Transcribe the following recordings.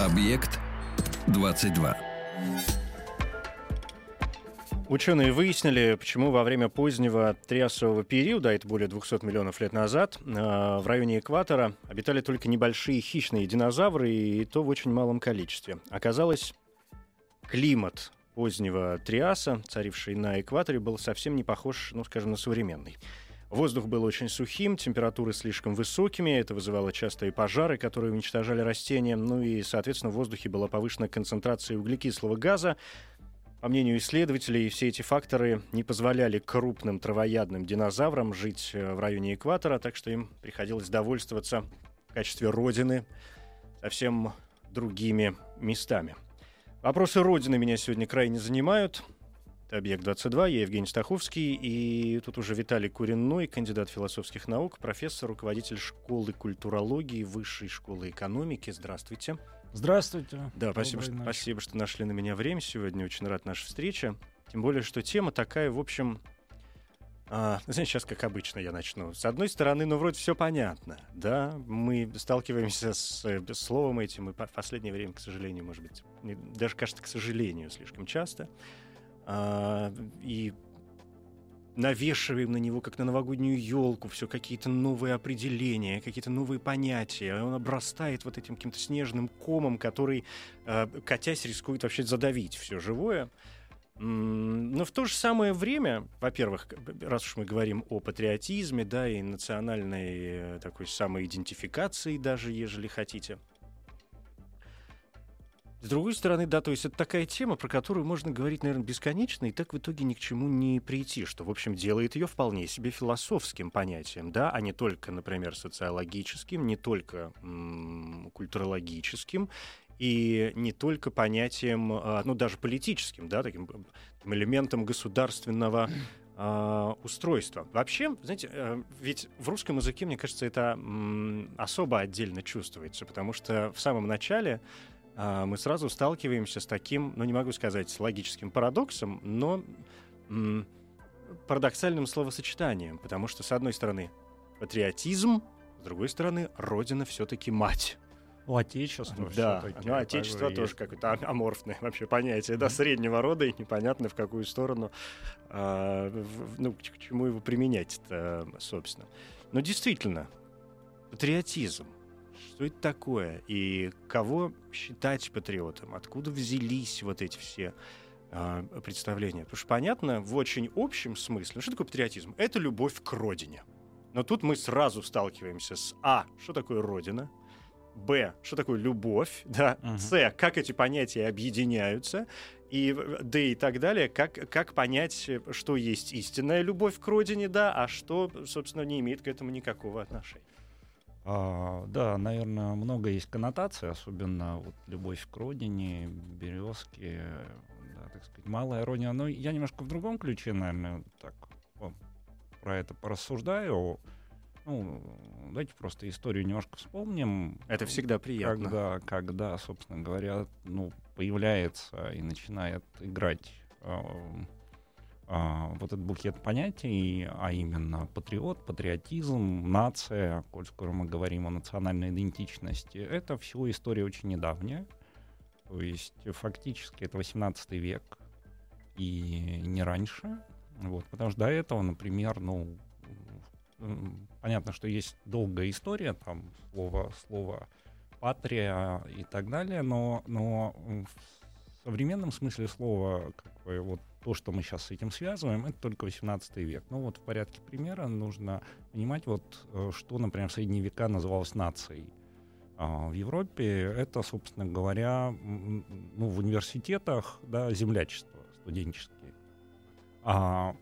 Объект 22. Ученые выяснили, почему во время позднего триасового периода, а это более 200 миллионов лет назад, э, в районе экватора обитали только небольшие хищные динозавры, и то в очень малом количестве. Оказалось, климат позднего триаса, царивший на экваторе, был совсем не похож, ну, скажем, на современный. Воздух был очень сухим, температуры слишком высокими, это вызывало частые пожары, которые уничтожали растения, ну и, соответственно, в воздухе была повышена концентрация углекислого газа. По мнению исследователей, все эти факторы не позволяли крупным травоядным динозаврам жить э, в районе экватора, так что им приходилось довольствоваться в качестве родины совсем другими местами. Вопросы Родины меня сегодня крайне занимают. Это «Объект-22», я Евгений Стаховский, и тут уже Виталий Куренной, кандидат философских наук, профессор, руководитель школы культурологии Высшей школы экономики. Здравствуйте. Здравствуйте. Да, спасибо, что, спасибо, что нашли на меня время сегодня. Очень рад нашей встрече. Тем более, что тема такая, в общем, а, знаете, сейчас как обычно я начну. С одной стороны, ну вроде все понятно, да, мы сталкиваемся с, э, словом этим, и в последнее время, к сожалению, может быть, даже кажется, к сожалению, слишком часто а, и навешиваем на него, как на новогоднюю елку, все какие-то новые определения, какие-то новые понятия. Он обрастает вот этим каким-то снежным комом, который, э, катясь, рискует вообще задавить все живое. Но в то же самое время, во-первых, раз уж мы говорим о патриотизме, да, и национальной э, такой самоидентификации даже, ежели хотите, с другой стороны, да, то есть это такая тема, про которую можно говорить, наверное, бесконечно, и так в итоге ни к чему не прийти, что, в общем, делает ее вполне себе философским понятием, да, а не только, например, социологическим, не только культурологическим, и не только понятием, а, ну, даже политическим, да, таким, элементом государственного а, устройства. Вообще, знаете, э, ведь в русском языке, мне кажется, это особо отдельно чувствуется, потому что в самом начале мы сразу сталкиваемся с таким, ну не могу сказать логическим парадоксом, но м- парадоксальным словосочетанием, потому что с одной стороны патриотизм, с другой стороны родина все-таки мать. У отечества Да, ну отечество тоже какое-то аморфное вообще понятие, да, среднего рода, и непонятно в какую сторону, а, в, ну, к, чему его применять-то, собственно. Но действительно, патриотизм, что это такое и кого считать патриотом, откуда взялись вот эти все э, представления. Потому что понятно, в очень общем смысле, что такое патриотизм? Это любовь к родине. Но тут мы сразу сталкиваемся с А, что такое родина, Б, что такое любовь, да, uh-huh. С, как эти понятия объединяются, и Д и так далее, как, как понять, что есть истинная любовь к родине, да, а что, собственно, не имеет к этому никакого отношения. А, да, наверное, много есть коннотаций, особенно вот любовь к родине, березки, да, так сказать, малая ирония. Но я немножко в другом ключе, наверное, так про это порассуждаю. Ну, давайте просто историю немножко вспомним. Это всегда приятно. Когда, когда собственно говоря, ну, появляется и начинает играть а, вот этот букет понятий, а именно патриот, патриотизм, нация, коль скоро мы говорим о национальной идентичности, это все история очень недавняя. То есть фактически это 18 век и не раньше. Вот, потому что до этого, например, ну, понятно, что есть долгая история, там слово, слово патрия и так далее, но, но в современном смысле слова, как бы, вот то, что мы сейчас с этим связываем, это только 18 век. Ну вот в порядке примера нужно понимать, вот, э, что, например, в средние века называлось нацией. А в Европе это, собственно говоря, ну, в университетах да, землячество студенческие. А,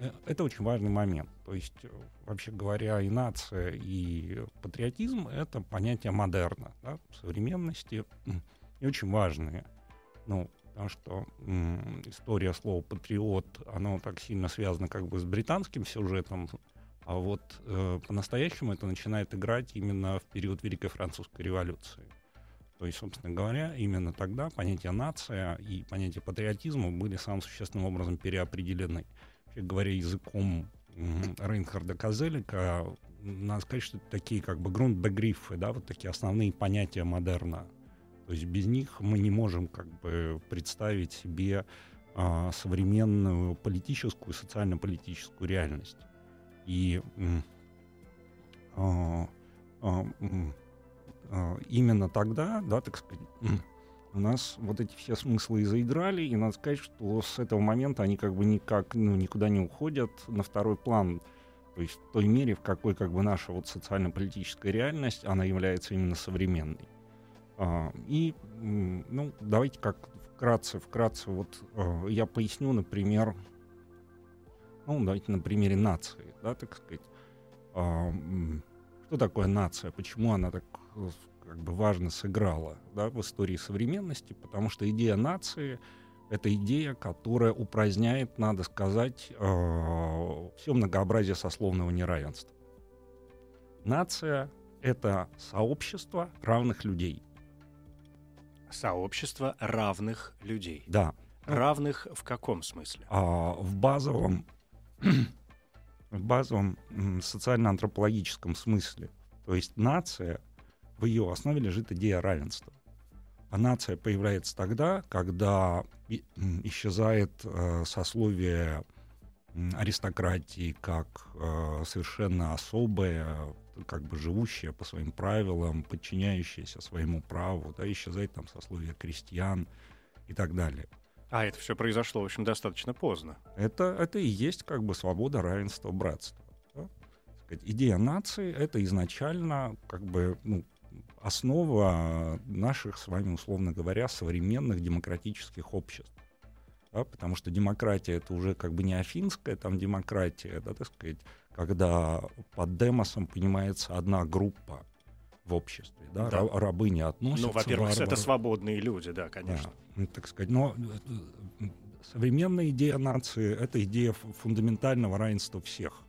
э, это очень важный момент. То есть, э, вообще говоря, и нация, и патриотизм — это понятие модерна, да, современности. и очень важные. Ну, потому что м, история слова патриот, оно так сильно связано как бы с британским сюжетом, а вот э, по-настоящему это начинает играть именно в период Великой Французской революции. То есть, собственно говоря, именно тогда понятие нация и понятие патриотизма были самым существенным образом переопределены. Вообще говоря языком Рейнхарда Козелика, надо сказать, что это такие как бы грунтбегрифы, да, вот такие основные понятия модерна. То есть без них мы не можем как бы представить себе а, современную политическую, социально-политическую реальность. И а, а, а, именно тогда, да, так сказать, у нас вот эти все смыслы и заиграли, и надо сказать, что с этого момента они как бы никак, ну, никуда не уходят на второй план. То есть в той мере, в какой как бы наша вот социально-политическая реальность, она является именно современной. А, и, ну, давайте как вкратце, вкратце, вот а, я поясню, например, ну, давайте на примере нации, да, так сказать. А, что такое нация? Почему она так как бы важно сыграла да, в истории современности, потому что идея нации — это идея, которая упраздняет, надо сказать, э, все многообразие сословного неравенства. Нация — это сообщество равных людей. Сообщество равных людей. Да. Равных в каком смысле? А, в базовом, в базовом социально-антропологическом смысле. То есть нация в ее основе лежит идея равенства. А нация появляется тогда, когда исчезает э, сословие аристократии как э, совершенно особое, как бы живущее по своим правилам, подчиняющееся своему праву, да, исчезает там сословие крестьян и так далее. А это все произошло, в общем, достаточно поздно. Это, это и есть как бы свобода, равенство, братство. Да? Идея нации — это изначально как бы ну, основа наших с вами, условно говоря, современных демократических обществ. Да, потому что демократия это уже как бы не афинская там демократия, да, так сказать, когда под демосом понимается одна группа в обществе, да, да. рабы не относятся. Ну, во-первых, это свободные люди, да, конечно. Да, ну, так сказать, но э, современная идея нации это идея фундаментального равенства всех,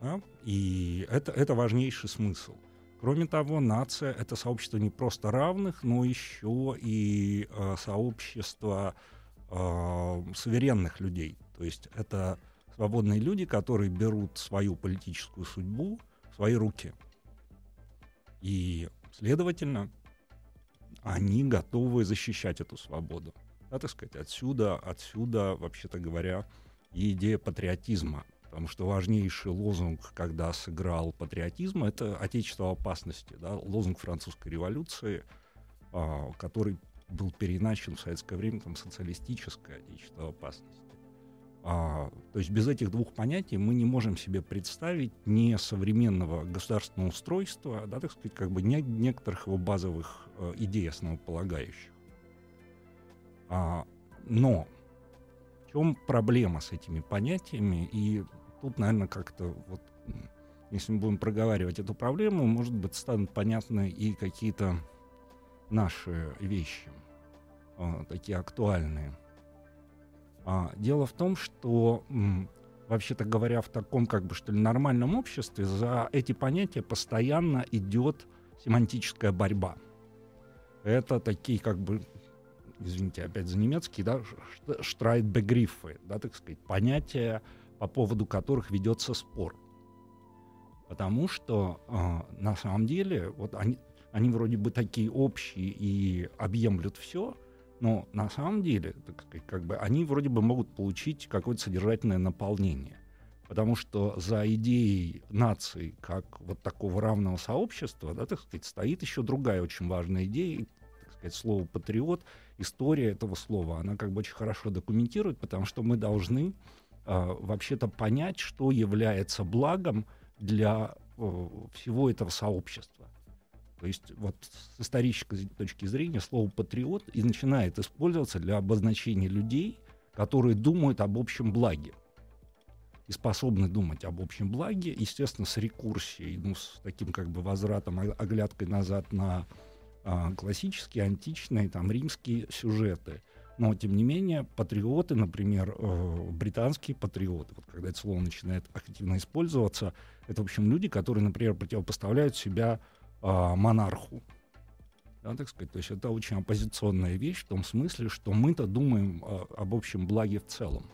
да? и это это важнейший смысл. Кроме того, нация — это сообщество не просто равных, но еще и э, сообщество э, суверенных людей. То есть это свободные люди, которые берут свою политическую судьбу в свои руки. И, следовательно, они готовы защищать эту свободу. Да, так сказать, отсюда, отсюда, вообще-то говоря, и идея патриотизма потому что важнейший лозунг, когда сыграл патриотизм, это «Отечество опасности», да, лозунг французской революции, а, который был переначен в советское время там социалистическое отечество опасности. А, то есть без этих двух понятий мы не можем себе представить не современного государственного устройства, да, так сказать, как бы не, некоторых его базовых э, идей основополагающих. А, но в чем проблема с этими понятиями и тут, наверное, как-то вот, если мы будем проговаривать эту проблему, может быть, станут понятны и какие-то наши вещи, э, такие актуальные. А, дело в том, что вообще-то говоря, в таком как бы что ли нормальном обществе за эти понятия постоянно идет семантическая борьба. Это такие как бы, извините, опять за немецкий, да, штрайтбегрифы, да, так сказать, понятия, по поводу которых ведется спор. Потому что э, на самом деле вот они, они вроде бы такие общие и объемлют все, но на самом деле, как бы они вроде бы могут получить какое-то содержательное наполнение. Потому что за идеей нации как вот такого равного сообщества, да, так сказать, стоит еще другая очень важная идея, так сказать, слово патриот, история этого слова, она как бы очень хорошо документирует, потому что мы должны э, вообще-то понять, что является благом для э, всего этого сообщества. То есть вот с исторической точки зрения слово «патриот» и начинает использоваться для обозначения людей, которые думают об общем благе и способны думать об общем благе, естественно, с рекурсией, ну, с таким как бы возвратом, оглядкой назад на а, классические, античные, там, римские сюжеты. Но, тем не менее, патриоты, например, э, британские патриоты, вот когда это слово начинает активно использоваться, это, в общем, люди, которые, например, противопоставляют себя э, монарху. Да, так сказать. То есть это очень оппозиционная вещь в том смысле, что мы-то думаем э, об общем благе в целом.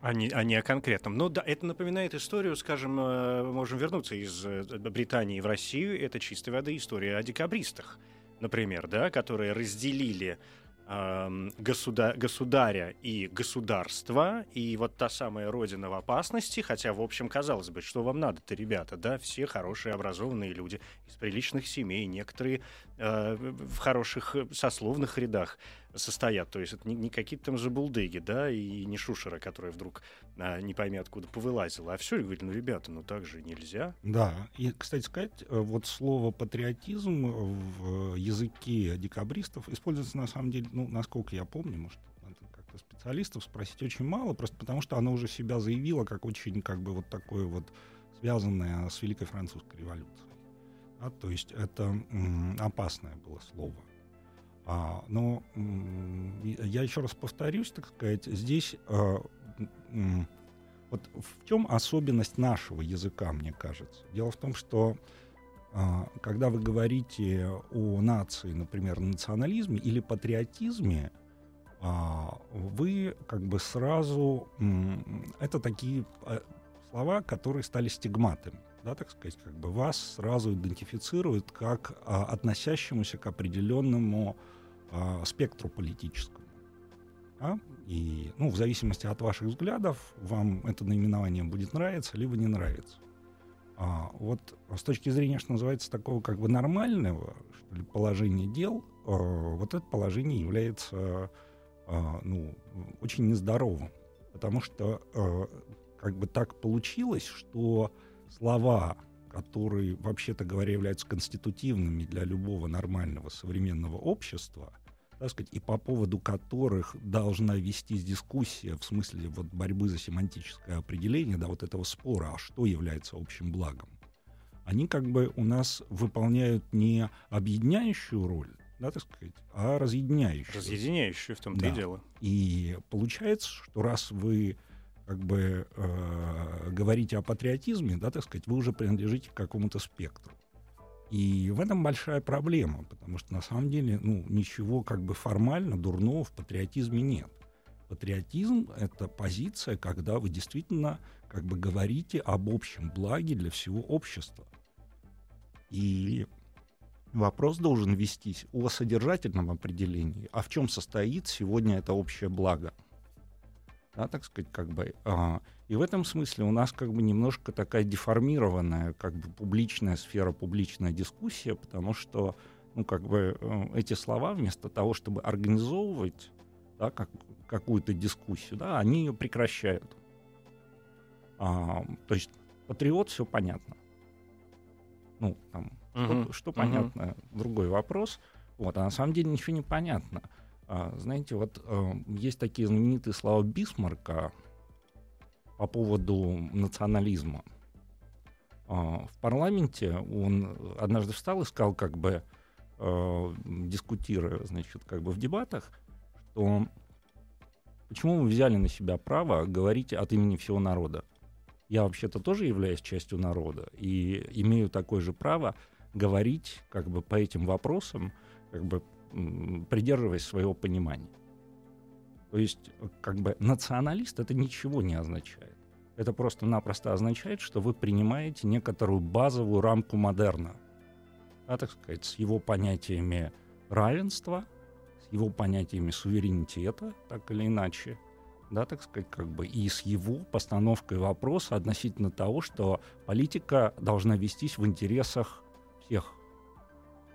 А не, а не о конкретном. Ну да, это напоминает историю, скажем, э, можем вернуться из э, Британии в Россию, это чистой воды история о декабристах, например, да, которые разделили государ, государя и государства, и вот та самая родина в опасности, хотя, в общем, казалось бы, что вам надо-то, ребята, да, все хорошие, образованные люди из приличных семей, некоторые э, в хороших сословных рядах, состоят. То есть это не, не какие-то там забулдыги, да, и не шушера, которая вдруг а, не пойми откуда повылазила. А все, говорит, ну, ребята, ну так же нельзя. Да, и, кстати сказать, э, вот слово патриотизм в языке декабристов используется на самом деле, ну, насколько я помню, может, как-то специалистов спросить очень мало, просто потому что оно уже себя заявило как очень, как бы, вот такое вот связанное с Великой Французской революцией. Да, то есть это опасное было слово. А, но я еще раз повторюсь, так сказать, здесь а, вот в чем особенность нашего языка, мне кажется? Дело в том, что а, когда вы говорите о нации, например, национализме или патриотизме, а, вы как бы сразу... Это такие а, слова, которые стали стигматами. Да, так сказать, как бы вас сразу идентифицируют как а, относящемуся к определенному э, спектру политическому. А? И, ну, в зависимости от ваших взглядов, вам это наименование будет нравиться, либо не нравиться. А, вот с точки зрения, что называется, такого как бы нормального что ли, положения дел, э, вот это положение является э, ну, очень нездоровым. Потому что э, как бы так получилось, что слова, которые, вообще-то говоря, являются конститутивными для любого нормального современного общества, так сказать, и по поводу которых должна вестись дискуссия в смысле вот борьбы за семантическое определение, да, вот этого спора, а что является общим благом, они как бы у нас выполняют не объединяющую роль, да, так сказать, а разъединяющую. Разъединяющую в том-то да. и дело. И получается, что раз вы как бы э, говорите о патриотизме, да, так сказать, вы уже принадлежите к какому-то спектру. И в этом большая проблема, потому что на самом деле ну, ничего как бы формально дурного в патриотизме нет. Патриотизм — это позиция, когда вы действительно как бы говорите об общем благе для всего общества. И вопрос должен вестись о содержательном определении, а в чем состоит сегодня это общее благо — да, так сказать, как бы. А, и в этом смысле у нас как бы немножко такая деформированная, как бы публичная сфера, публичная дискуссия, потому что, ну, как бы э, эти слова вместо того, чтобы организовывать, да, как, какую-то дискуссию, да, они ее прекращают. А, то есть патриот, все понятно. Ну, там, uh-huh. что, что понятно, uh-huh. другой вопрос. Вот, а на самом деле ничего не понятно. А, знаете, вот э, есть такие знаменитые слова Бисмарка по поводу национализма. А, в парламенте он однажды встал и сказал, как бы э, дискутируя, значит, как бы в дебатах, что почему вы взяли на себя право говорить от имени всего народа? Я вообще-то тоже являюсь частью народа и имею такое же право говорить как бы по этим вопросам, как бы придерживаясь своего понимания. То есть, как бы националист это ничего не означает. Это просто-напросто означает, что вы принимаете некоторую базовую рамку модерна. Да, так сказать, с его понятиями равенства, с его понятиями суверенитета, так или иначе, да, так сказать, как бы, и с его постановкой вопроса относительно того, что политика должна вестись в интересах всех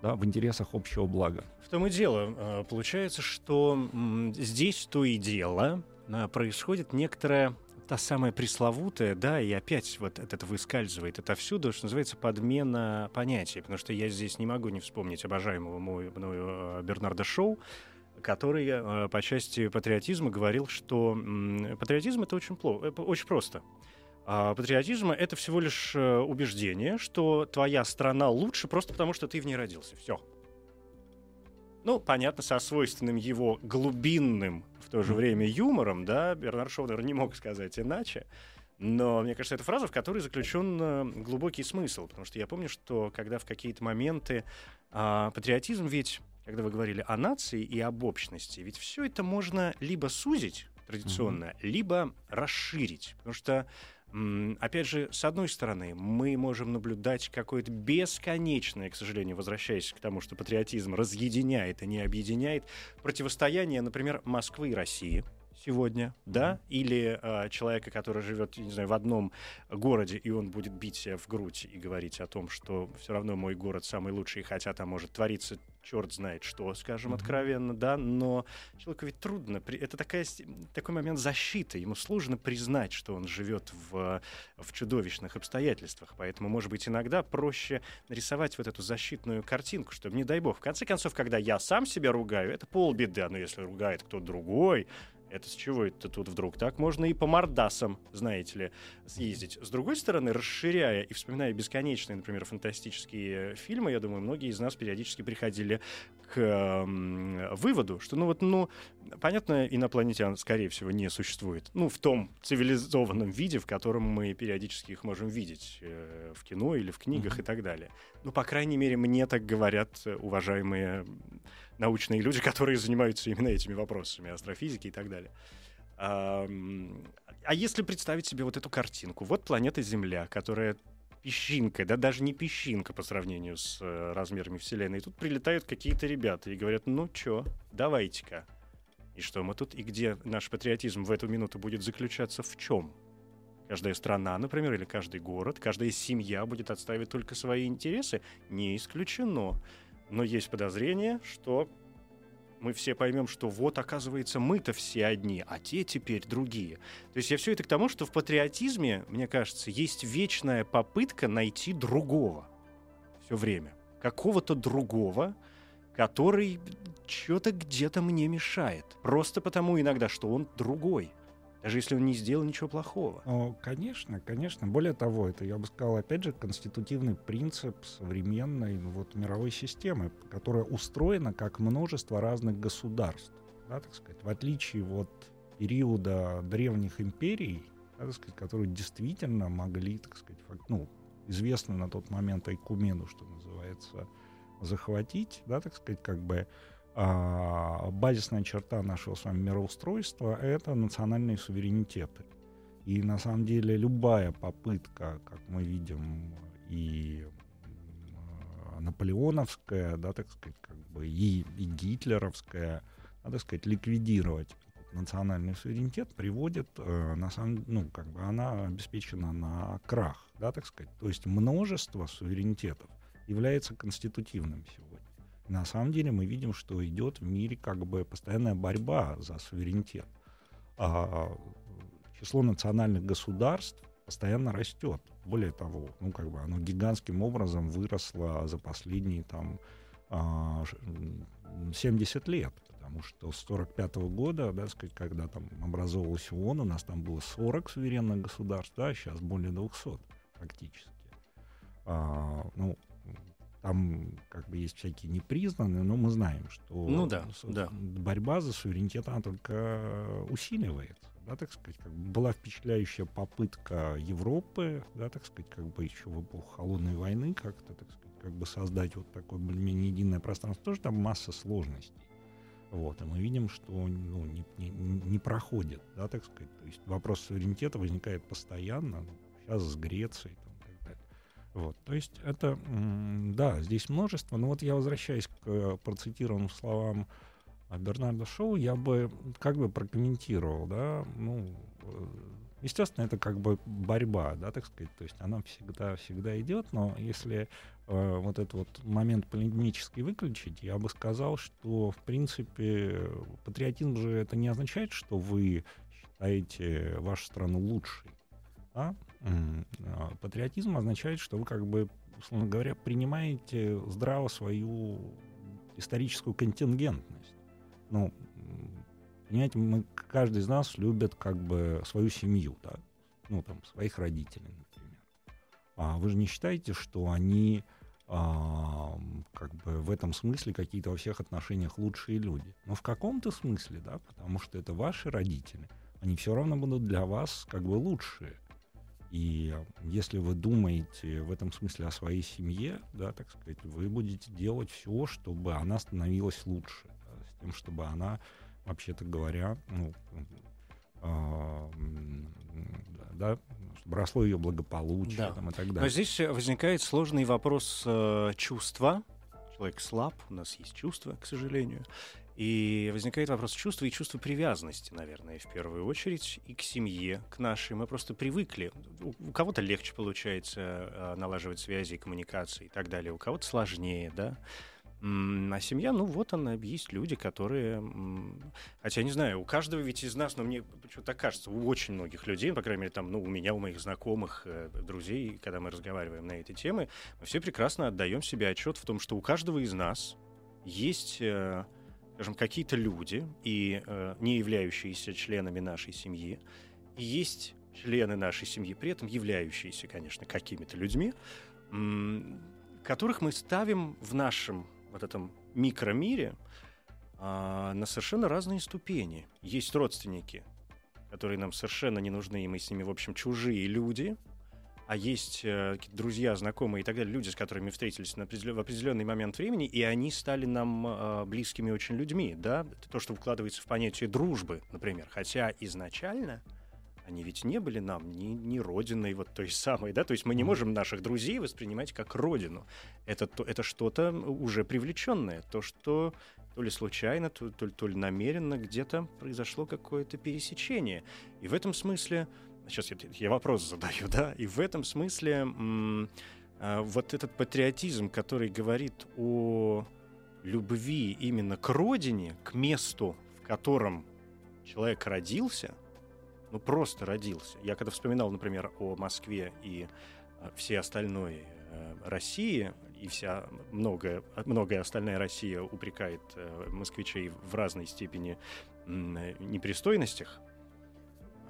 да, в интересах общего блага. В том и дело. Э, получается, что здесь то и дело э, происходит некоторая та самая пресловутая, да, и опять вот это выскальзывает отовсюду, что называется подмена понятий, потому что я здесь не могу не вспомнить обожаемого мною, мною э, Бернарда Шоу, который по части патриотизма говорил, что патриотизм это очень плохо, очень просто. А патриотизм — это всего лишь э, убеждение, что твоя страна лучше просто потому, что ты в ней родился. Все. ну, понятно, со свойственным его глубинным в то же время юмором, да, Бернард Шоу, наверное, не мог сказать иначе. Но мне кажется, это фраза, в которой заключен э, глубокий смысл. Потому что я помню, что когда в какие-то моменты а, патриотизм ведь, когда вы говорили о нации и об общности, ведь все это можно либо сузить традиционно, mm-hmm. либо расширить. Потому что Опять же, с одной стороны, мы можем наблюдать какое-то бесконечное, к сожалению, возвращаясь к тому, что патриотизм разъединяет, а не объединяет, противостояние, например, Москвы и России — сегодня, да, или э, человека, который живет, не знаю, в одном городе, и он будет бить себя в грудь и говорить о том, что все равно мой город самый лучший, хотя там может твориться черт знает что, скажем mm-hmm. откровенно, да, но человеку ведь трудно, это такая, такой момент защиты, ему сложно признать, что он живет в, в чудовищных обстоятельствах, поэтому, может быть, иногда проще нарисовать вот эту защитную картинку, чтобы, не дай бог, в конце концов, когда я сам себя ругаю, это полбеды, но если ругает кто-то другой, это с чего это тут вдруг? Так можно и по мордасам, знаете ли, съездить. С другой стороны, расширяя и вспоминая бесконечные, например, фантастические фильмы, я думаю, многие из нас периодически приходили к э, выводу, что, ну вот, ну, понятно, инопланетян, скорее всего, не существует. Ну, в том цивилизованном виде, в котором мы периодически их можем видеть э, в кино или в книгах mm-hmm. и так далее. Ну, по крайней мере, мне так говорят уважаемые научные люди, которые занимаются именно этими вопросами астрофизики и так далее. А, если представить себе вот эту картинку, вот планета Земля, которая песчинка, да даже не песчинка по сравнению с э, размерами Вселенной. И тут прилетают какие-то ребята и говорят, ну чё, давайте-ка. И что мы тут, и где наш патриотизм в эту минуту будет заключаться в чем? Каждая страна, например, или каждый город, каждая семья будет отстаивать только свои интересы? Не исключено. Но есть подозрение, что мы все поймем, что вот, оказывается, мы-то все одни, а те теперь другие. То есть я все это к тому, что в патриотизме, мне кажется, есть вечная попытка найти другого все время. Какого-то другого, который что-то где-то мне мешает. Просто потому иногда, что он другой даже если он не сделал ничего плохого. О, конечно, конечно. Более того, это, я бы сказал, опять же, конститутивный принцип современной ну, вот, мировой системы, которая устроена как множество разных государств. Да, так сказать, в отличие от периода древних империй, да, так сказать, которые действительно могли, так сказать, факт, ну, известно на тот момент Айкумену, что называется, захватить, да, так сказать, как бы а, базисная черта нашего с вами мироустройства — это национальные суверенитеты. И на самом деле любая попытка, как мы видим, и наполеоновская, да, так сказать, как бы и, и гитлеровская, да, так сказать, ликвидировать национальный суверенитет приводит, э, на самом, ну, как бы она обеспечена на крах, да, так сказать. То есть множество суверенитетов является конститутивным сегодня. На самом деле мы видим, что идет в мире как бы постоянная борьба за суверенитет. А число национальных государств постоянно растет. Более того, ну как бы оно гигантским образом выросло за последние там 70 а, лет. Потому что с 45 года, да, сказать, когда там образовалась ООН, у нас там было 40 суверенных государств, да, сейчас более 200 практически. А, ну, там как бы есть всякие непризнанные, но мы знаем, что ну, да, да. борьба за суверенитет, она только усиливается. Да, так сказать, как бы была впечатляющая попытка Европы, да, так сказать, как бы еще в эпоху холодной войны как-то, так сказать, как бы создать вот такое более-менее единое пространство. Тоже там масса сложностей. Вот, и мы видим, что ну, не, не, не проходит, да, так сказать. То есть вопрос суверенитета возникает постоянно. Сейчас с Грецией, вот, то есть это, да, здесь множество. Но вот я возвращаюсь к э, процитированным словам Бернарда Шоу, я бы как бы прокомментировал, да, ну, э, естественно, это как бы борьба, да, так сказать, то есть она всегда, всегда идет, но если э, вот этот вот момент полемический выключить, я бы сказал, что, в принципе, патриотизм же это не означает, что вы считаете вашу страну лучшей, да? А, патриотизм означает, что вы как бы, условно говоря, принимаете здраво свою историческую контингентность. Ну, понимаете, мы, каждый из нас любит как бы свою семью, да? ну, там, своих родителей, например. А вы же не считаете, что они а, как бы в этом смысле какие-то во всех отношениях лучшие люди. Но в каком-то смысле, да, потому что это ваши родители, они все равно будут для вас как бы лучшие. И если вы думаете в этом смысле о своей семье, да, так сказать, вы будете делать все, чтобы она становилась лучше, да, с тем, чтобы она, вообще-то говоря, ну, э, да, чтобы росло ее благополучие Да. там, и так далее. Но здесь э, возникает сложный вопрос э, чувства. Человек слаб, у нас есть чувства, к сожалению. И возникает вопрос чувства и чувства привязанности, наверное, в первую очередь, и к семье, к нашей. Мы просто привыкли. У, кого-то легче получается э, налаживать связи, коммуникации и так далее, у кого-то сложнее, да. А семья, ну вот она, есть люди, которые... Хотя, не знаю, у каждого ведь из нас, но мне почему-то так кажется, у очень многих людей, по крайней мере, там, ну, у меня, у моих знакомых, э, друзей, когда мы разговариваем на эти темы, мы все прекрасно отдаем себе отчет в том, что у каждого из нас есть, э, скажем, какие-то люди, и э, не являющиеся членами нашей семьи, и есть члены нашей семьи, при этом являющиеся, конечно, какими-то людьми, которых мы ставим в нашем вот этом микромире а, на совершенно разные ступени. Есть родственники, которые нам совершенно не нужны, и мы с ними, в общем, чужие люди. А есть э, друзья, знакомые и так далее, люди, с которыми встретились на определен- в определенный момент времени, и они стали нам э, близкими очень людьми, да, то, что вкладывается в понятие дружбы, например. Хотя изначально они ведь не были нам ни, ни родиной вот той самой, да, то есть мы не можем наших друзей воспринимать как родину. Это, то- это что-то уже привлеченное, то, что то ли случайно, то, то то ли намеренно где-то произошло какое-то пересечение. И в этом смысле, сейчас я, я вопрос задаю, да, и в этом смысле а, вот этот патриотизм, который говорит о любви именно к родине, к месту, в котором человек родился, ну просто родился. Я когда вспоминал, например, о Москве и э, всей остальной э, России, и вся многое, многое остальная Россия упрекает э, москвичей в разной степени непристойностях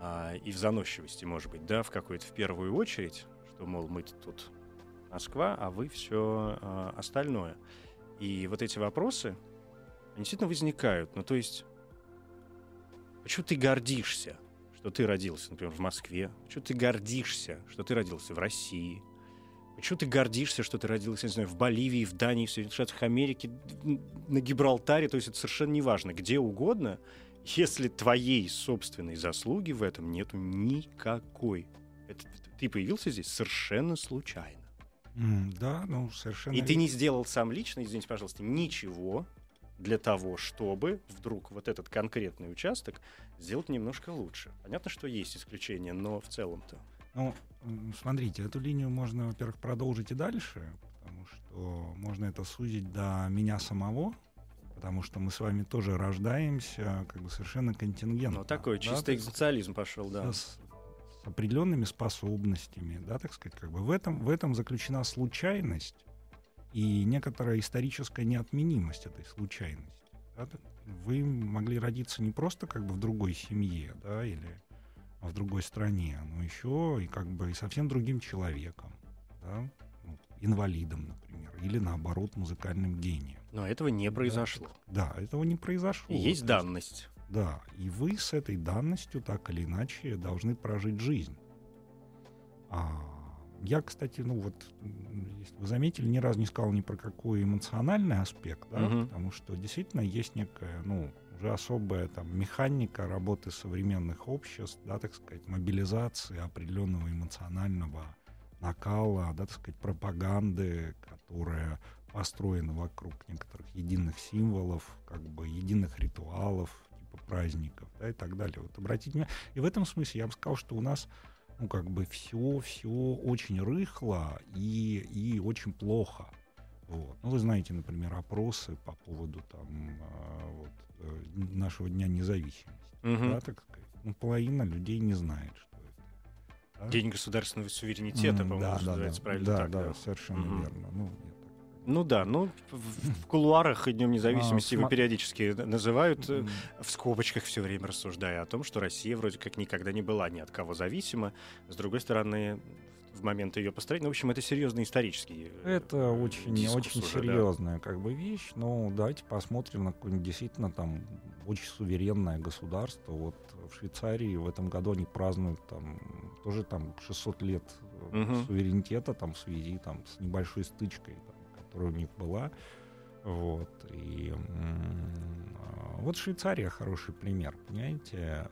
а, и в заносчивости, может быть, да, в какой-то в первую очередь, что, мол, мы тут Москва, а вы все остальное. И вот эти вопросы, они действительно возникают. Ну, то есть, почему ты гордишься, что ты родился, например, в Москве? Почему ты гордишься, что ты родился в России? Почему ты гордишься, что ты родился, не знаю, в Боливии, в Дании, в Соединенных Штатах Америки, на Гибралтаре? То есть это совершенно неважно, где угодно, если твоей собственной заслуги в этом нету никакой. Это, ты появился здесь совершенно случайно. М, Да, ну совершенно. И ты не сделал сам лично, извините, пожалуйста, ничего для того, чтобы вдруг вот этот конкретный участок сделать немножко лучше. Понятно, что есть исключения, но в целом-то. Ну, смотрите, эту линию можно, во-первых, продолжить и дальше, потому что можно это сузить до меня самого, потому что мы с вами тоже рождаемся как бы совершенно контингентно. Ну, такой да, чистый есть экзистенциализм пошел, да. с, с определенными способностями, да, так сказать, как бы в этом, в этом заключена случайность и некоторая историческая неотменимость этой случайности. да. Вы могли родиться не просто как бы в другой семье, да, или в другой стране, но еще и как бы и совсем другим человеком, да, инвалидом, например, или наоборот музыкальным гением. Но этого не произошло. Да, этого не произошло. И есть данность. да, и вы с этой данностью так или иначе должны прожить жизнь. А, я, кстати, ну вот, если вы заметили, ни разу не сказал ни про какой эмоциональный аспект, да, Мгм. потому что действительно есть некая, ну, уже особая там механика работы современных обществ, да, так сказать, мобилизации определенного эмоционального накала, да, так сказать, пропаганды, которая построена вокруг некоторых единых символов, как бы единых ритуалов, типа праздников, да, и так далее. Вот обратите внимание. И в этом смысле я бы сказал, что у нас ну, как бы все, все очень рыхло и, и очень плохо. Вот. Ну, вы знаете, например, опросы по поводу там, а, вот, э, нашего Дня независимости. Мгм. Да, так сказать. Ну, половина людей не знает, что это. Да? День государственного суверенитета, М, по-моему, да, да, называется да, правильно да, так. да, совершенно Мгм. верно. Ну, Ну да, ну в, в кулуарах и Днем независимости его сма- периодически называют э, в скобочках все время рассуждая о том, что Россия вроде как никогда не была ни от кого зависима. С другой стороны, в момент ее построения. Ну, в общем, это серьезный исторический э, Это очень, очень уже, да. серьезная как бы вещь. Но давайте посмотрим на какое-нибудь действительно там очень суверенное государство. Вот в Швейцарии в этом году они празднуют там тоже там 600 лет Мгм. суверенитета там в связи там с небольшой стычкой, там, которая у них была. Вот. И а, вот Швейцария хороший пример, понимаете?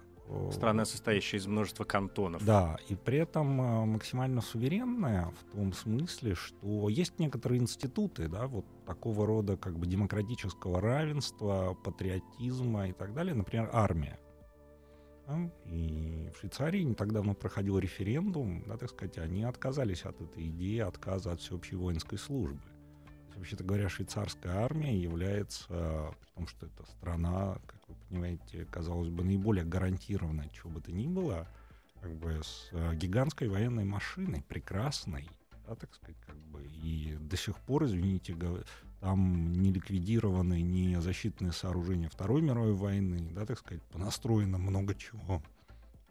Страна, состоящая из множества кантонов. да, и при этом а, максимально суверенная в том смысле, что есть некоторые институты, да, вот такого рода как бы демократического равенства, патриотизма и так далее, например, армия. Да, И в Швейцарии не так давно проходил референдум, да, так сказать, они отказались от этой идеи отказа от всеобщей воинской службы. Вообще-то говоря, швейцарская армия является, при том, что это страна, как вы понимаете, казалось бы, наиболее гарантированная, чего бы то ни было, как бы с э, гигантской военной машиной, прекрасной, да, так сказать, как бы, и до сих пор, извините, там не ликвидированы ни защитные сооружения Второй мировой войны, да, так сказать, понастроено много чего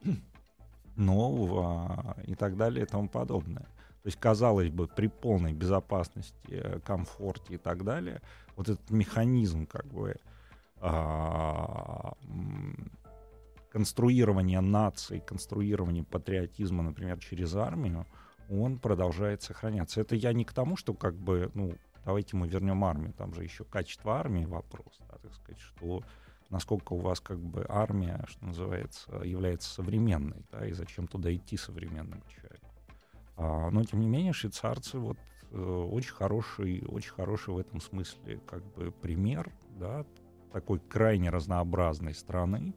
нового и так далее и тому подобное. То есть, казалось бы, при полной безопасности, э, комфорте и так далее, вот этот механизм как бы а, конструирования нации, конструирования патриотизма, например, через армию, он продолжает сохраняться. Это я не к тому, что как бы, ну, давайте мы вернем армию, там же еще качество армии вопрос, да, так сказать, что насколько у вас как бы армия, что называется, является современной, да, и зачем туда идти современному человеку. А, но тем не менее швейцарцы вот э, очень хороший, очень хороший в этом смысле как бы пример, да, такой крайне разнообразной страны,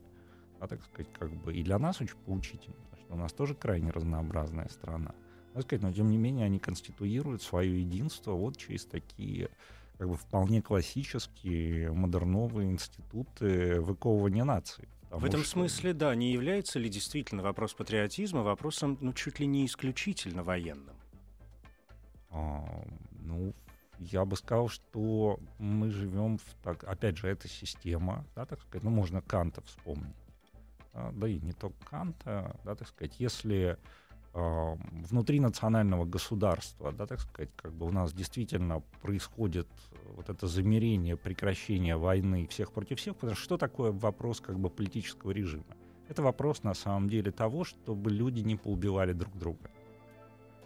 а так сказать, как бы и для нас очень поучительно, потому что у нас тоже крайне разнообразная страна. Так сказать, но тем не менее они конституируют свое единство вот через такие как бы вполне классические модерновые институты выковывания нации. В Потому этом смысле, да, не является ли действительно вопрос патриотизма вопросом, ну, чуть ли не исключительно военным? А, ну, я бы сказал, что мы живем в так, опять же, эта система, да, так сказать, ну, можно Канта вспомнить. А, да и не только Канта, да, так сказать, если а, внутри национального государства, да, так сказать, как бы у нас действительно происходит вот это замерение, прекращение войны всех против всех, потому что что такое вопрос как бы политического режима? Это вопрос на самом деле того, чтобы люди не поубивали друг друга.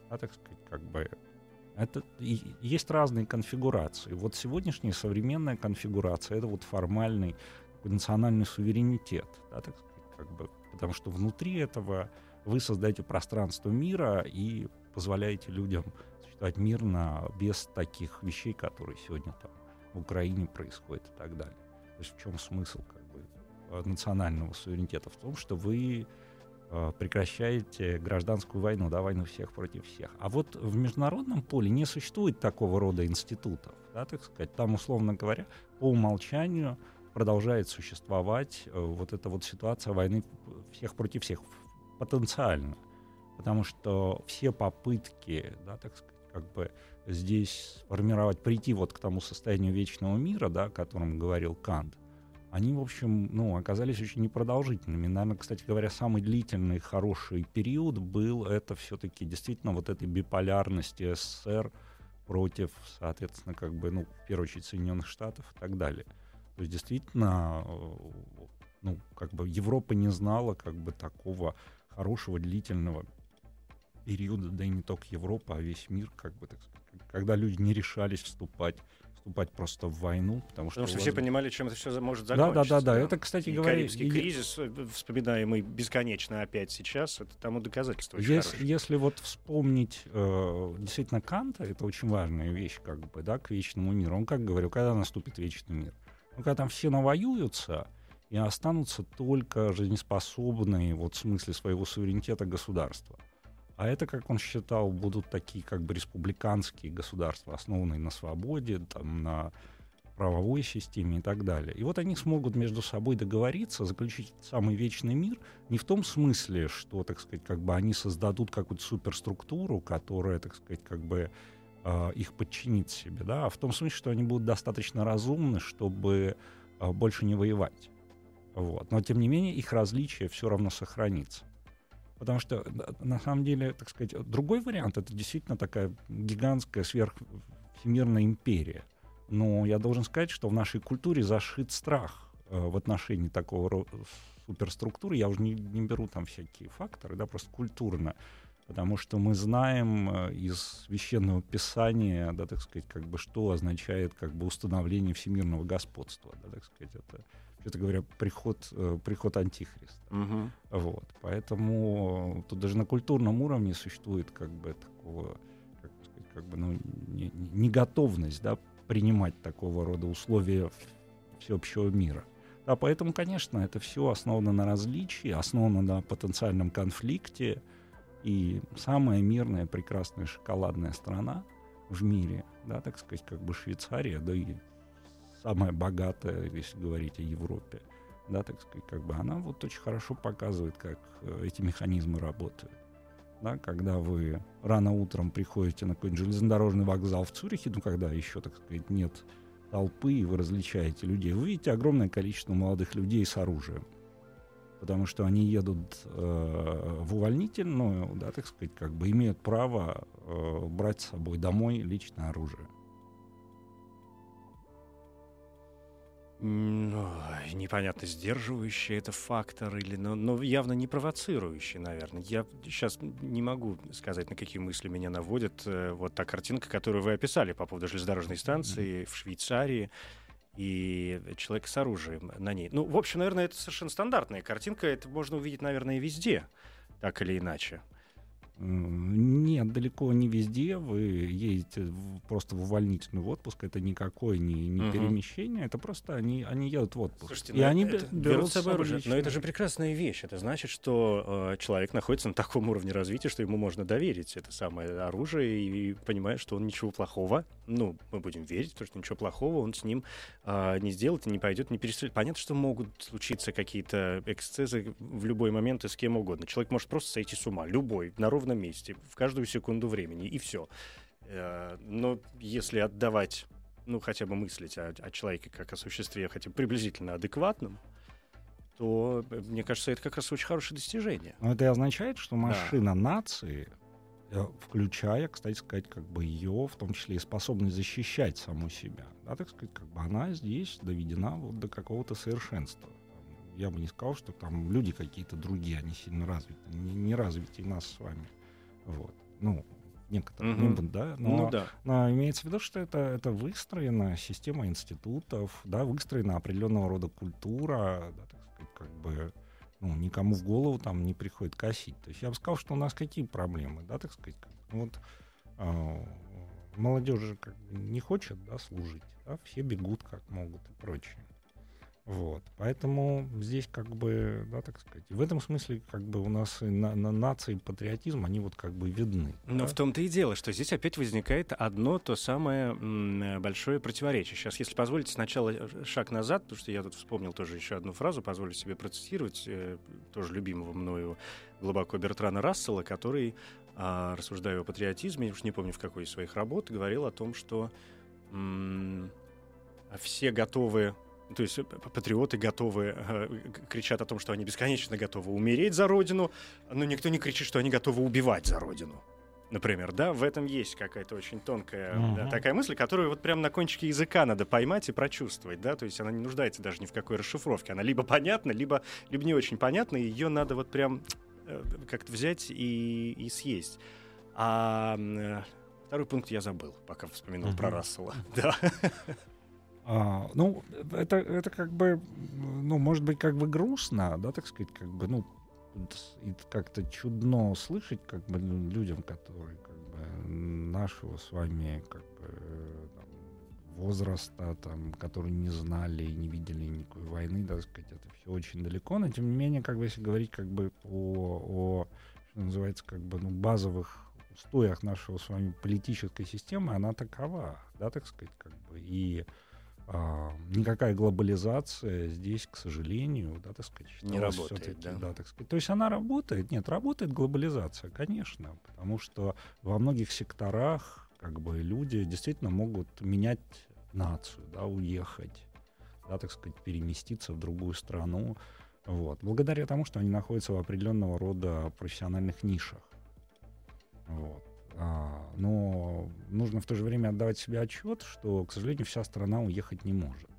Да, так сказать, как бы это и- есть разные конфигурации. Вот сегодняшняя современная конфигурация это вот формальный национальный суверенитет, да, так сказать, как бы, потому что внутри этого вы создаете пространство мира и позволяете людям существовать мирно без таких вещей, которые сегодня там в Украине происходят и так далее. То есть в чем смысл как бы национального суверенитета? В том, что вы э, прекращаете гражданскую войну, да, войну всех против всех. А вот в международном поле не существует такого рода институтов, да, так сказать. Там, условно говоря, по умолчанию продолжает существовать э, вот эта вот ситуация войны всех против всех потенциально. Потому что все попытки, да, так сказать, как бы здесь сформировать, прийти вот к тому состоянию вечного мира, да, о котором говорил Кант, они, в общем, ну, оказались очень непродолжительными. Наверное, кстати говоря, самый длительный хороший период был это все-таки действительно вот этой биполярности СССР против, соответственно, как бы, ну, в первую очередь Соединенных Штатов и так далее. То есть действительно, э, ну, как бы Европа не знала как бы такого хорошего длительного периода, да и не только Европа, а весь мир, как бы, так сказать, когда люди не решались вступать, вступать просто в войну, потому что... Потому что все вас- понимали, чем это все может Да, закончиться. да, да, да. Это, кстати И говоря, Карибский и- кризис, э, вспоминаемый бесконечно опять сейчас, это тому доказательство очень Если, хорошее. если вот вспомнить э, действительно Канта, это очень важная вещь, как бы, да, к вечному миру. Он как говорил, когда наступит вечный мир? Ну, когда там все навоюются, и останутся только жизнеспособные, вот в смысле своего суверенитета государства. А это, как он считал, будут такие как бы республиканские государства, основанные на свободе, там, на правовой системе и так далее. И вот они смогут между собой договориться, заключить самый вечный мир, не в том смысле, что, так сказать, как бы они создадут какую-то суперструктуру, которая, так сказать, как бы э, их подчинит себе, да, а в том смысле, что они будут достаточно разумны, чтобы э, больше не воевать. Вот. Но, тем не менее, их различие все равно сохранится. Потому что, на самом деле, так сказать, другой вариант — это действительно такая гигантская сверхвсемирная империя. Но я должен сказать, что в нашей культуре зашит страх э, в отношении такого суперструктуры. Я уже не, не беру там всякие факторы, да, просто культурно. Потому что мы знаем э, из священного писания, да, так сказать, как бы что означает как бы установление всемирного господства, да, так сказать, это это говоря, приход, э, приход антихриста. Угу. Вот. Поэтому тут даже на культурном уровне существует как бы такого, как сказать, как бы, ну, не, не готовность да, принимать такого рода условия всеобщего мира. Да, поэтому, конечно, это все основано на различии, основано на потенциальном конфликте. И самая мирная, прекрасная шоколадная страна в мире, да, так сказать, как бы Швейцария, да и самая богатая, если говорить о Европе, да, так сказать, как бы она вот очень хорошо показывает, как э, эти механизмы работают. Да, когда вы рано утром приходите на какой-нибудь железнодорожный вокзал в Цюрихе, ну, когда еще, так сказать, нет толпы, и вы различаете людей, вы видите огромное количество молодых людей с оружием. Потому что они едут э, в увольнительную, да, так сказать, как бы имеют право э, брать с собой домой личное оружие. Ну, непонятно, сдерживающий это фактор или, но, но явно не провоцирующий, наверное. Я сейчас не могу сказать, на какие мысли меня наводит э, вот та картинка, которую вы описали по поводу железнодорожной станции mm-hmm. в Швейцарии и человек с оружием на ней. Ну, в общем, наверное, это совершенно стандартная картинка. Это можно увидеть, наверное, везде, так или иначе. Нет, далеко не везде. Вы едете в, просто в увольнительный отпуск. Это никакое не, не угу. перемещение. Это просто они, они едут в отпуск. Слушайте, и ну, они это, берут с собой оружие. Но это же прекрасная вещь. Это значит, что э, человек находится на таком уровне развития, что ему можно доверить это самое оружие и, и понимает, что он ничего плохого. Ну, мы будем верить, потому что ничего плохого он с ним э, не сделает и не пойдет, не перестрелит. Понятно, что могут случиться какие-то эксцессы в любой момент и с кем угодно. Человек может просто сойти с ума. Любой, на ровном месте, в каждую секунду времени, и все. Э, но если отдавать, ну, хотя бы мыслить о, о человеке как о существе хотя бы приблизительно адекватном, то, э, мне кажется, это как раз очень хорошее достижение. Но это и означает, что машина да. нации, э, включая, кстати сказать, как бы ее, в том числе и способность защищать саму себя, да, так сказать, как бы она здесь доведена вот до какого-то совершенства я бы не сказал, что там люди какие-то другие, они сильно развиты, не, не развитые нас с вами. Вот. Ну, некоторые, угу. ну, да, но, ну, да. но имеется в виду, что это, это выстроена система институтов, да, выстроена определенного рода культура, да, так сказать, как бы, ну, никому в голову там не приходит косить. То есть я бы сказал, что у нас какие проблемы, да, так сказать, как, ну, вот э, молодежь как бы не хочет, да, служить, да, все бегут как могут и прочее. Вот. Поэтому здесь как бы, да, так сказать, в этом смысле как бы у нас на, на нации патриотизм, они вот как бы видны. Но да? в том-то и дело, что здесь опять возникает одно то самое м, большое противоречие. Сейчас, если позволите, сначала шаг назад, потому что я тут вспомнил тоже еще одну фразу, позволю себе процитировать, э, тоже любимого мною глубоко Бертрана Рассела, который, э, рассуждая о патриотизме, я уж не помню в какой из своих работ, говорил о том, что м, все готовы то есть э, патриоты готовы, э, кричат о том, что они бесконечно готовы умереть за Родину, но никто не кричит, что они готовы убивать за Родину. Например, да, в этом есть какая-то очень тонкая uh-huh. да, такая мысль, которую вот прямо на кончике языка надо поймать и прочувствовать, да, то есть она не нуждается даже ни в какой расшифровке, она либо понятна, либо, либо не очень понятна, и ее надо вот прям э, как-то взять и, и съесть. А второй пункт я забыл, пока вспоминал uh-huh. про Рассела, да. А, ну, это, это как бы, ну, может быть, как бы грустно, да, так сказать, как бы, ну, как-то чудно слышать, как бы, людям, которые, как бы, нашего с вами, как бы, там, возраста, там, которые не знали и не видели никакой войны, да, так сказать, это все очень далеко, но, тем не менее, как бы, если говорить, как бы, о, о что называется, как бы, ну, базовых устоях нашего с вами политической системы, она такова, да, так сказать, как бы, и а, никакая глобализация здесь, к сожалению, да, так сказать, не работает, да? да, так сказать. То есть она работает, нет, работает глобализация, конечно, потому что во многих секторах как бы люди действительно могут менять нацию, да, уехать, да, так сказать, переместиться в другую страну. Вот. Благодаря тому, что они находятся в определенного рода профессиональных нишах. Вот. А, но нужно в то же время отдавать себе отчет, что, к сожалению, вся страна уехать не может.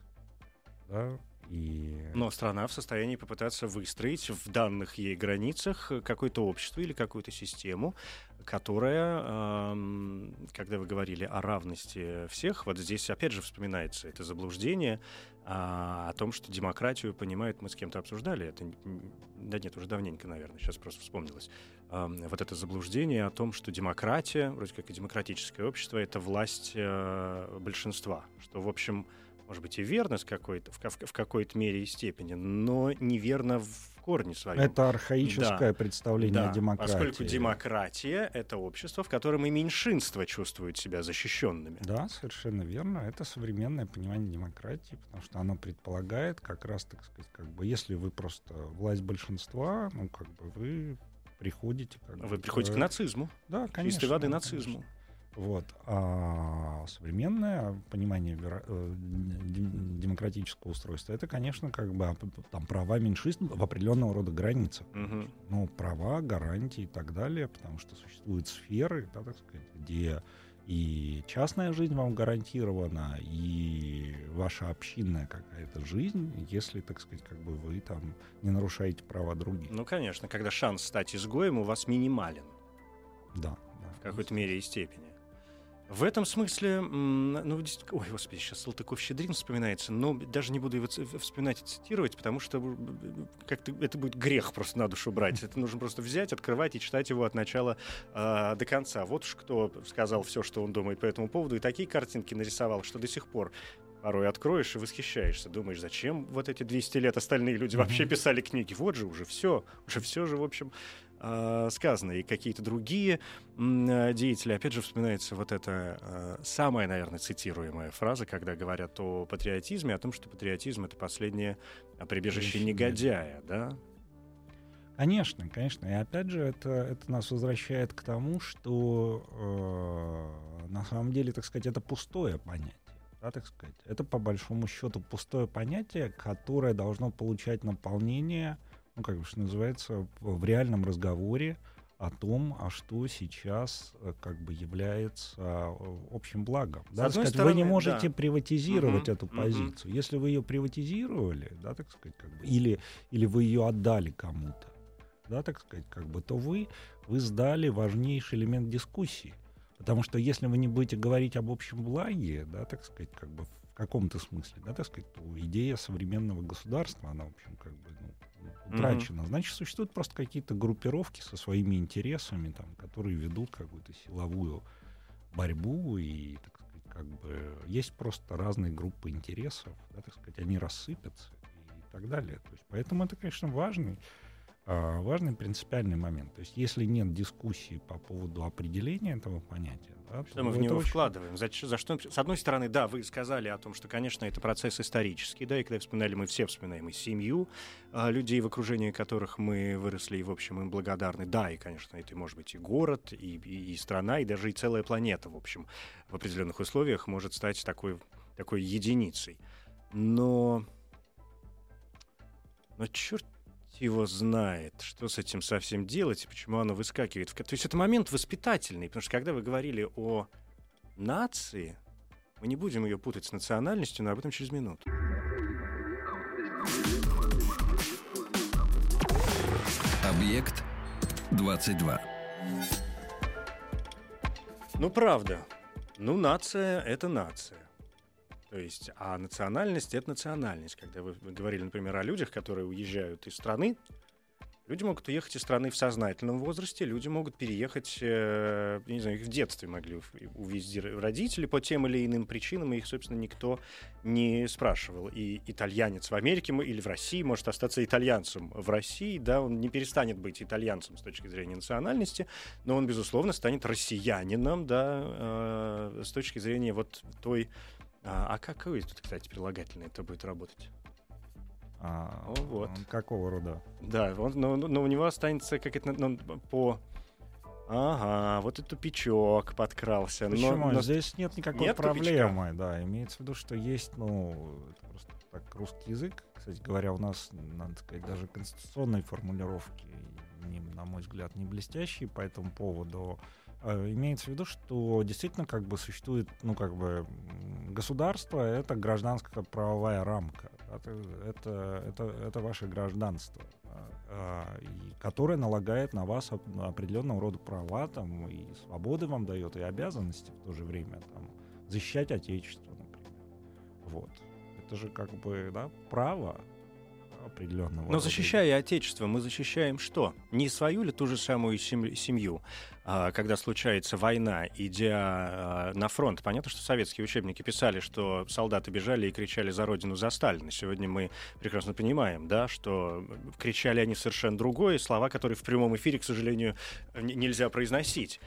Да? И... Но страна в состоянии попытаться выстроить в данных ей границах какое-то общество или какую-то систему, которая, когда вы говорили о равности всех, вот здесь опять же вспоминается это заблуждение а, о том, что демократию понимают, мы с кем-то обсуждали, это, да нет, уже давненько, наверное, сейчас просто вспомнилось, эм, вот это заблуждение о том, что демократия, вроде как и демократическое общество, это власть э, большинства, что, в общем, может быть, и верно с какой-то, в, в, в какой-то мере и степени, но неверно в корне своем. Это архаическое да. представление да, о демократии. Поскольку демократия — это общество, в котором и меньшинство чувствуют себя защищенными. Да, совершенно верно. Это современное понимание демократии, потому что оно предполагает как раз, так сказать, как бы, если вы просто власть большинства, ну, как бы вы приходите... Как вы приходите к, к нацизму. Да, конечно. Чистой воды нацизму. Конечно. Вот. А современное понимание э, демократического устройства это, конечно, как бы там права меньшинств в определенного рода границах. Угу. Ну, права, гарантии и так далее, потому что существуют сферы, да, так сказать, где и частная жизнь вам гарантирована, и ваша общинная какая-то жизнь, если, так сказать, как бы вы там не нарушаете права других. Ну, конечно, когда шанс стать изгоем у вас минимален. Да. да в какой-то мере и степени. В этом смысле, ну, ой, господи, сейчас Салтыков-Щедрин вспоминается, но даже не буду его вспоминать и цитировать, потому что как-то это будет грех просто на душу брать. Это нужно просто взять, открывать и читать его от начала э, до конца. Вот уж кто сказал все, что он думает по этому поводу, и такие картинки нарисовал, что до сих пор порой откроешь и восхищаешься. Думаешь, зачем вот эти 200 лет остальные люди вообще писали книги? Вот же уже все, уже все же, в общем, э, сказано. И какие-то другие э, деятели, опять же, вспоминается вот эта э, самая, наверное, цитируемая фраза, когда говорят о патриотизме, о том, что патриотизм — это последнее прибежище негодяя, да? Конечно, конечно. И опять же, это, это нас возвращает к тому, что э, на самом деле, так сказать, это пустое понятие. Да, так сказать. Это по большому счету пустое понятие, которое должно получать наполнение ну, как бы, что называется, в реальном разговоре о том, а что сейчас э, как бы является э, общим благом. Да, сказать, стороны, вы не можете да. приватизировать uh-huh, эту позицию. Uh-huh. Если вы ее приватизировали, да, так сказать, как бы, или, или вы ее отдали кому-то, да, так сказать, как бы, то вы, вы сдали важнейший элемент дискуссии. Потому что если вы не будете говорить об общем благе, да, так сказать, как бы в каком-то смысле, да, так сказать, то идея современного государства, она, в общем, как бы, ну, утрачено. Mm-hmm. Значит, существуют просто какие-то группировки со своими интересами, там, которые ведут какую-то силовую борьбу, и, так сказать, как бы есть просто разные группы интересов, да, так сказать, они рассыпятся и так далее. То есть, поэтому это, конечно, важный важный принципиальный момент. То есть, если нет дискуссии по поводу определения этого понятия, да, что мы в него очень... вкладываем? За, за что? С одной стороны, да, вы сказали о том, что, конечно, это процесс исторический, да, и когда вспоминали, мы все вспоминаем и семью а, людей, в окружении которых мы выросли, и, в общем, им благодарны. Да, и, конечно, это может быть и город, и, и, и страна, и даже и целая планета, в общем, в определенных условиях может стать такой, такой единицей. Но... Но черт его знает, что с этим совсем делать и почему оно выскакивает. То есть это момент воспитательный, потому что когда вы говорили о нации, мы не будем ее путать с национальностью, но об этом через минуту. Объект 22. Ну, правда. Ну, нация — это нация. То есть, а национальность — это национальность. Когда вы говорили, например, о людях, которые уезжают из страны, люди могут уехать из страны в сознательном возрасте, люди могут переехать, э, не знаю, их в детстве могли увезти родители по тем или иным причинам, и их, собственно, никто не спрашивал. И итальянец в Америке или в России может остаться итальянцем в России, да, он не перестанет быть итальянцем с точки зрения национальности, но он, безусловно, станет россиянином, да, э, с точки зрения вот той а, а какой тут, кстати, прилагательный это будет работать? А, О, вот. Какого рода? Да, он, но, но у него останется как это ну, по Ага, вот и тупичок подкрался. Почему? Но, но... Здесь нет никакой нет проблемы. Тупичка? Да, имеется в виду, что есть, ну, это просто так русский язык. Кстати говоря, у нас, надо сказать, даже конституционные формулировки, на мой взгляд, не блестящие по этому поводу. А, имеется в виду, что действительно как бы существует, ну как бы государство — это гражданская правовая рамка. Это, это, это, это ваше гражданство. А, которая налагает на вас определенного рода права, там, и свободы вам дает, и обязанности в то же время, там, защищать Отечество, например. Вот. Это же как бы, да, право определенного. Но защищая Отечество, мы защищаем что? Не свою ли ту же самую семью? А, когда случается война, идя а, на фронт, понятно, что советские учебники писали, что солдаты бежали и кричали за родину, за Сталина. Сегодня мы прекрасно понимаем, да, что кричали они совершенно другое, слова, которые в прямом эфире, к сожалению, нельзя произносить.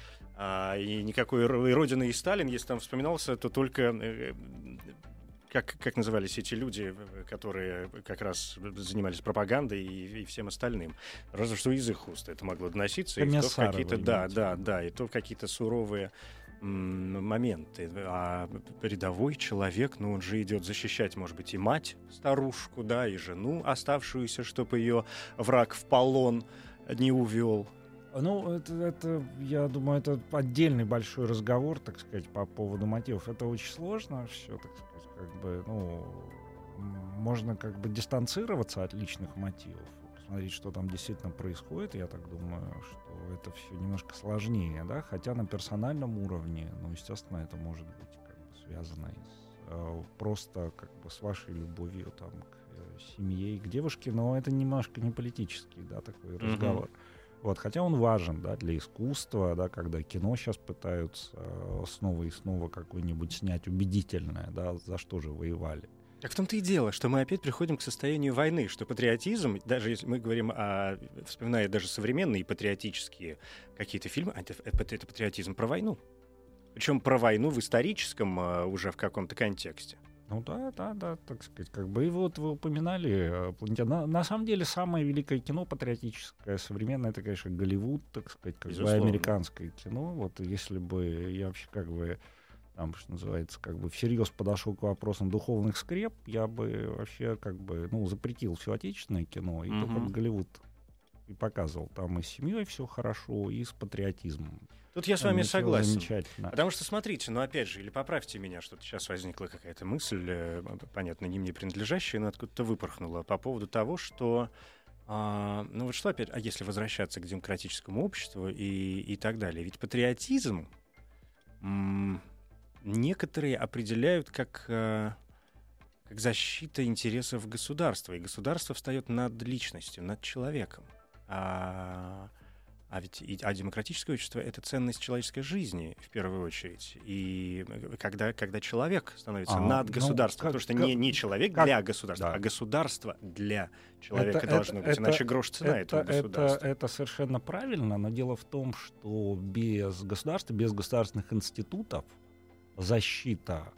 А, и никакой Родины и Сталин, если там вспоминался, то только э, как, как назывались эти люди, которые как раз занимались пропагандой и, и всем остальным. Разве что из их уст это могло доноситься. И то какие-то, да, да, да, и то какие-то суровые моменты. А рядовой человек, ну, он же идет защищать, может быть, и мать старушку, да, и жену оставшуюся, чтобы ее враг в полон не увел. Ну, это, это, я думаю, это отдельный большой разговор, так сказать, по поводу мотивов. Это очень сложно все, так сказать как бы, ну, можно как бы дистанцироваться от личных мотивов, посмотреть, что там действительно происходит. Я так думаю, что это все немножко сложнее, да, хотя на персональном уровне, ну, естественно, это может быть как бы связано с, э, просто как бы с вашей любовью там к э, семье и к девушке, но это немножко не политический, да, такой mm-hmm. разговор. Вот, хотя он важен да, для искусства, да, когда кино сейчас пытаются э, снова и снова какое-нибудь снять убедительное, да, за что же воевали. Так в том-то и дело, что мы опять приходим к состоянию войны, что патриотизм, даже если мы говорим о, вспоминая даже современные патриотические какие-то фильмы, это, это, это патриотизм про войну. Причем про войну в историческом э, уже в каком-то контексте. Ну да, да, да, так сказать, как бы и вот вы упоминали э, На, на самом деле самое великое кино патриотическое современное это, конечно, Голливуд, так сказать, как бы американское кино. Вот если бы я вообще как бы там, что называется, как бы всерьез подошел к вопросам духовных скреп, я бы вообще как бы, ну, запретил все отечественное кино, и uh-huh. только Голливуд и показывал. Там и с семьей все хорошо, и с патриотизмом. Тут я с вами согласен. Потому что, смотрите, ну опять же, или поправьте меня, что сейчас возникла какая-то мысль, э, понятно, не мне принадлежащая, но откуда-то выпорхнула по поводу того, что а, ну вот что опять, а если возвращаться к демократическому обществу и, и так далее? Ведь патриотизм м- некоторые определяют как, а, как защита интересов государства, и государство встает над личностью, над человеком. А, а ведь и, а демократическое общество — это ценность человеческой жизни, в первую очередь. И э, когда, когда человек становится а, над ну, государством, ну, как, потому что как, не, не человек как, для государства, да. а государство для человека это, должно это, быть, это, иначе грош цена это, этого государства. Это, это совершенно правильно, но дело в том, что без государства, без государственных институтов защита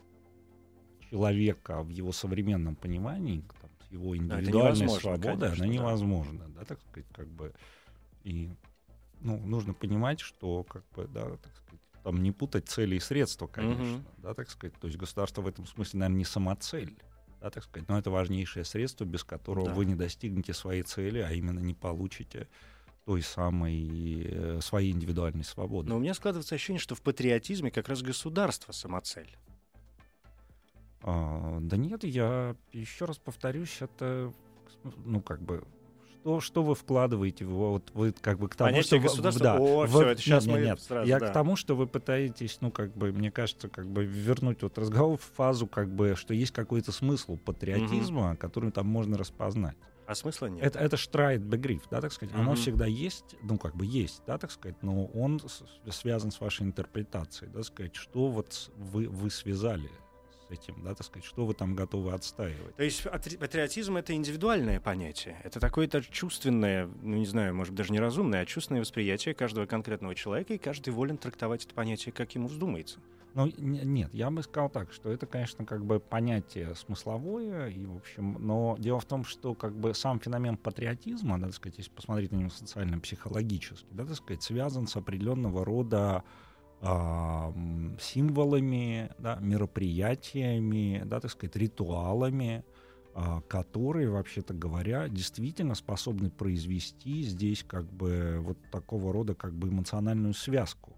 человека в его современном понимании, его индивидуальной свободой, конечно, она невозможна. Да. да, так сказать, как бы и ну, нужно понимать, что, как бы, да, так сказать, там не путать цели и средства, конечно, mm-hmm. да, так сказать. То есть государство в этом смысле, наверное, не самоцель, да, так сказать, но это важнейшее средство, без которого да. вы не достигнете своей цели, а именно не получите той самой э, своей индивидуальной свободы. Но у меня складывается ощущение, что в патриотизме как раз государство самоцель. А, да нет, я еще раз повторюсь, это ну как бы что, что вы вкладываете вот вы как бы к тому, Понятие что государства. Да, О, вы, все, это сейчас нет, мы нет, сразу, Я да. к тому, что вы пытаетесь, ну как бы, мне кажется, как бы вернуть вот разговор в фазу, как бы, что есть какой-то смысл патриотизма, угу. который там можно распознать. А смысла нет. Это, это штрайт бегриф, да, так сказать. Mm-hmm. Оно всегда есть, ну, как бы есть, да, так сказать, но он с, связан с вашей интерпретацией, да, сказать, что вот вы, вы связали этим, да, так сказать, что вы там готовы отстаивать. То есть патриотизм — это индивидуальное понятие, это такое-то чувственное, ну, не знаю, может, даже неразумное, а чувственное восприятие каждого конкретного человека, и каждый волен трактовать это понятие, как ему вздумается. Ну, нет, я бы сказал так, что это, конечно, как бы понятие смысловое, и, в общем, но дело в том, что как бы сам феномен патриотизма, да, так сказать, если посмотреть на него социально-психологически, да, так сказать, связан с определенного рода символами, да, мероприятиями, да, так сказать, ритуалами, э, которые, вообще-то говоря, действительно способны произвести здесь как бы вот такого рода как бы эмоциональную связку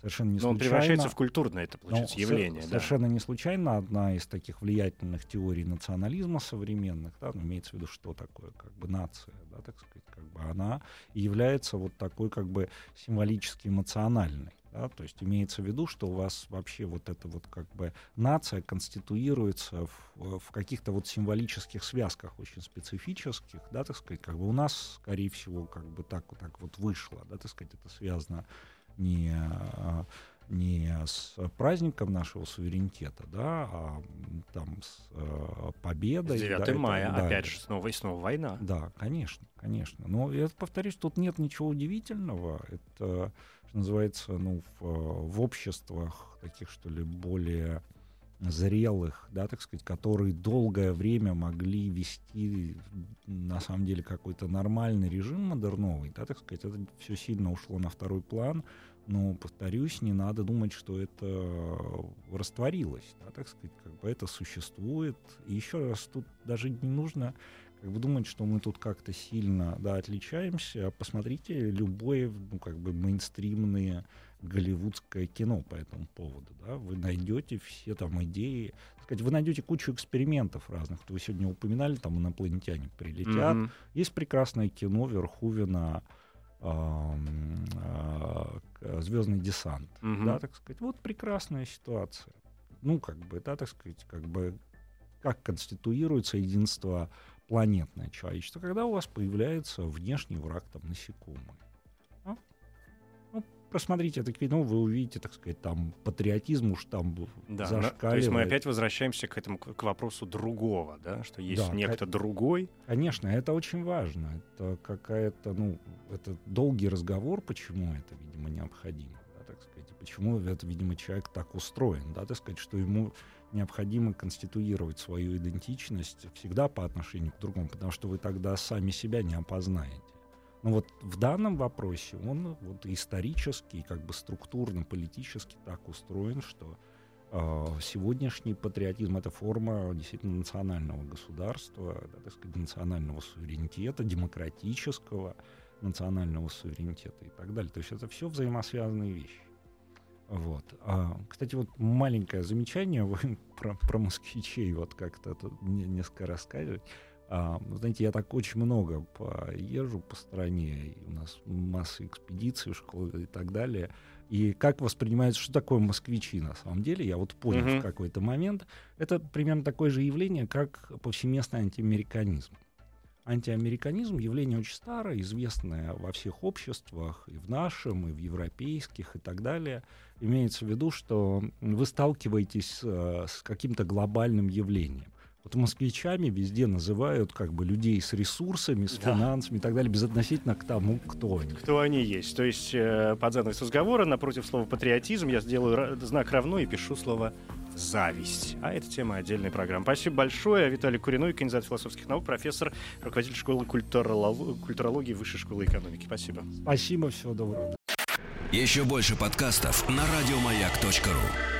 совершенно не Но случайно. он превращается в культурное, это получается, ну, явление. Совершенно да. не случайно одна из таких влиятельных теорий национализма современных, да, ну, имеется в виду, что такое как бы нация, да, так сказать, как бы она является вот такой как бы символически эмоциональной. Да, то есть имеется в виду, что у вас вообще вот эта вот как бы нация конституируется в, в каких-то вот символических связках очень специфических, да, так сказать, как бы у нас, скорее всего, как бы так, вот так вот вышло, да, так сказать, это связано не, а, не с праздником нашего суверенитета, да, а там с э, победой. С 9 да, мая, это, опять да, же, снова и снова война. Да, конечно, конечно. Но я повторюсь, тут нет ничего удивительного. Это, что называется, ну, в, в обществах таких, что ли, более зрелых, да, так сказать, которые долгое время могли вести, на самом деле, какой-то нормальный режим модерновый, да, так сказать, это все сильно ушло на второй план, но, повторюсь, не надо думать, что это растворилось, да, так сказать, как бы это существует. И еще раз, тут даже не нужно как бы думать, что мы тут как-то сильно да, отличаемся. Посмотрите любое, ну, как бы мейнстримное голливудское кино по этому поводу. Да? Вы найдете все там идеи. Сказать, вы найдете кучу экспериментов разных. Вы сегодня упоминали, там инопланетяне прилетят. Mm-hmm. Есть прекрасное кино Верхувина э, Звездный десант. Mm-hmm. Да, так сказать. Вот прекрасная ситуация. Ну, как бы, да, так сказать, как бы как конституируется единство планетное человечество, когда у вас появляется внешний враг, там, насекомые просмотрите это кино, вы увидите, так сказать, там патриотизм уж там да, зашкаливает. То есть мы опять возвращаемся к этому, к вопросу другого, да, что есть да, некто к... другой. Конечно, это очень важно. Это какая-то, ну, это долгий разговор, почему это, видимо, необходимо, да, так сказать, почему это, видимо, человек так устроен, да, так сказать, что ему необходимо конституировать свою идентичность всегда по отношению к другому, потому что вы тогда сами себя не опознаете. Но вот в данном вопросе он вот исторически, как бы структурно, политически так устроен, что э, сегодняшний патриотизм — это форма действительно национального государства, да, так сказать, национального суверенитета, демократического национального суверенитета и так далее. То есть это все взаимосвязанные вещи. Вот. А, кстати, вот маленькое замечание вы про, про москвичей вот как-то тут несколько рассказывать. А, знаете, я так очень много поезжу по стране, у нас масса экспедиций, школы и так далее. И как воспринимается, что такое москвичи на самом деле, я вот понял uh-huh. в какой-то момент, это примерно такое же явление, как повсеместный антиамериканизм. Антиамериканизм — явление очень старое, известное во всех обществах, и в нашем, и в европейских, и так далее. Имеется в виду, что вы сталкиваетесь с, с каким-то глобальным явлением. Вот москвичами везде называют как бы людей с ресурсами, с да. финансами и так далее, безотносительно к тому, кто они. Кто они есть. То есть э, под занавес разговора напротив слова патриотизм я сделаю знак равно и пишу слово зависть. А это тема отдельной программы. Спасибо большое. Виталий Куриной, кандидат философских наук, профессор, руководитель школы культурологии Высшей школы экономики. Спасибо. Спасибо, всего доброго. Еще больше подкастов на радиомаяк.ру